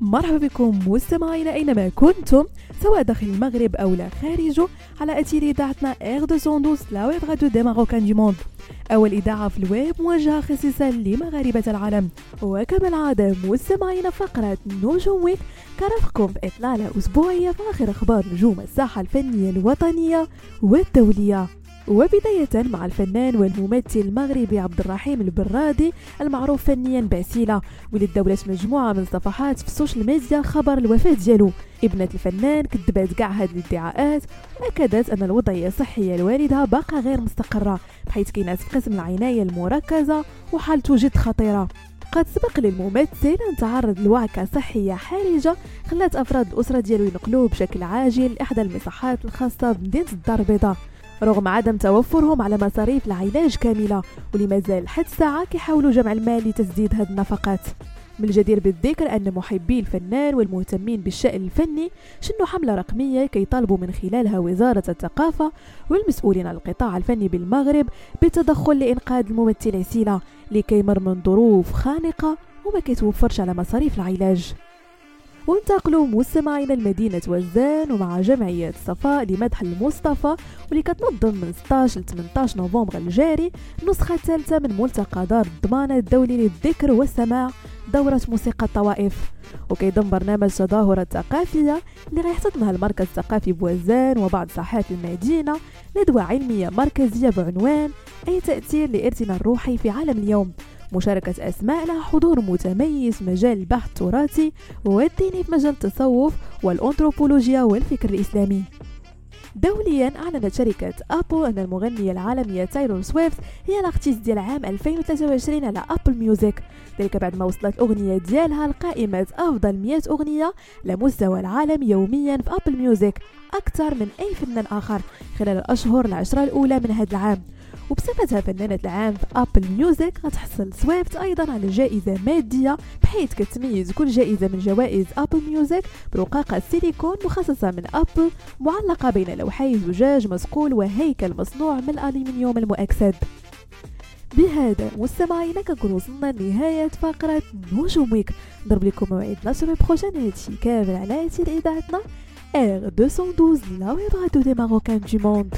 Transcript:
مرحبا بكم مستمعينا أينما كنتم سواء داخل المغرب أو لا خارجه على اثير إذاعتنا R 212 la web radio des marocains du monde أول إذاعة في الويب موجهة خصيصا لمغاربة العالم. وكما العادة مستمعينا فقرة نجوم week كرفقكم باطلاله اسبوعيه في اخر أخبار نجوم الساحة الفنية الوطنية والدولية. وبداية مع الفنان والممثل المغربي عبد الرحيم البرادي المعروف فنيا بعسيلة واللي دولت مجموعة من الصفحات في ال social media خبر الوفاة ديالو. ابنة الفنان كذبت كاع هاد الادعاءات واكدت أن الوضعية الصحية لوالدها باقا غير مستقرة بحيث كينعس في قسم العناية المركزة وحالته جد خطيرة. قد سبق للممثل أن تعرض لوعكة صحية حرجة خلات أفراد الأسرة ديالو ينقلوه بشكل عاجل لإحدى المصحات الخاصة بمدينة الدار البيضاء. رغم عدم توفرهم على مصاريف العلاج كاملة واللي مازال حتى الساعة كيحاولوا جمع المال لتسديد هذه النفقات. من الجدير بالذكر أن محبي الفنان والمهتمين بالشأن الفني شنوا حملة رقمية كيطالبوا من خلالها وزارة الثقافة والمسؤولين على القطاع الفني بالمغرب بالتدخل لإنقاذ الممثل عسيلة لكي من ظروف خانقة وما كيتوفرش على مصاريف العلاج. وانتقلوا مستمعين لمدينة وزان ومع جمعية صفاء لمدح المصطفى واللي كتنظم من 16 ل 18 نوفمبر الجاري النسخة الثالثة من ملتقى دار الضمانة الدولي للذكر والسماع دورة موسيقى الطوائف. وكيضم برنامج تظاهرة ثقافية اللي غيحتضنها المركز الثقافي بوزان وبعض ساحات المدينة ندوة علمية مركزية بعنوان أي تأثير لإرثنا الروحي في عالم اليوم. مشاركة أسماء لها حضور متميز في مجال البحث التراثي والديني في مجال التصوف والأنثروبولوجيا والفكر الإسلامي. دوليا أعلنت شركة أبل أن المغنية العالمية تايلور سويفت هي ال artiste ديال عام 2023 على أبل ميوزك ذلك بعد ما وصلت الأغنية ديالها لقائمة أفضل 100 أغنية لمستوى العالم يوميا في أبل ميوزك أكثر من أي فنان آخر خلال الأشهر العشرة الأولى من هذا العام. وبصفتها فنانة العام في أبل ميوزك غتحصل سويفت أيضا على جائزة مادية بحيث كتميز كل جائزة من جوائز أبل ميوزك برقاقة سيليكون مخصصة من أبل معلقة بين لوحي زجاج مصقول وهيكل مصنوع من الألمنيوم المؤكسد. بهذا مستمعينا كنكون وصلنا لنهاية فقرة نجوم week نضرب لكم موعد la semaine prochaine هادشي كامل على إذاعتنا R212 la web radio des marocains du monde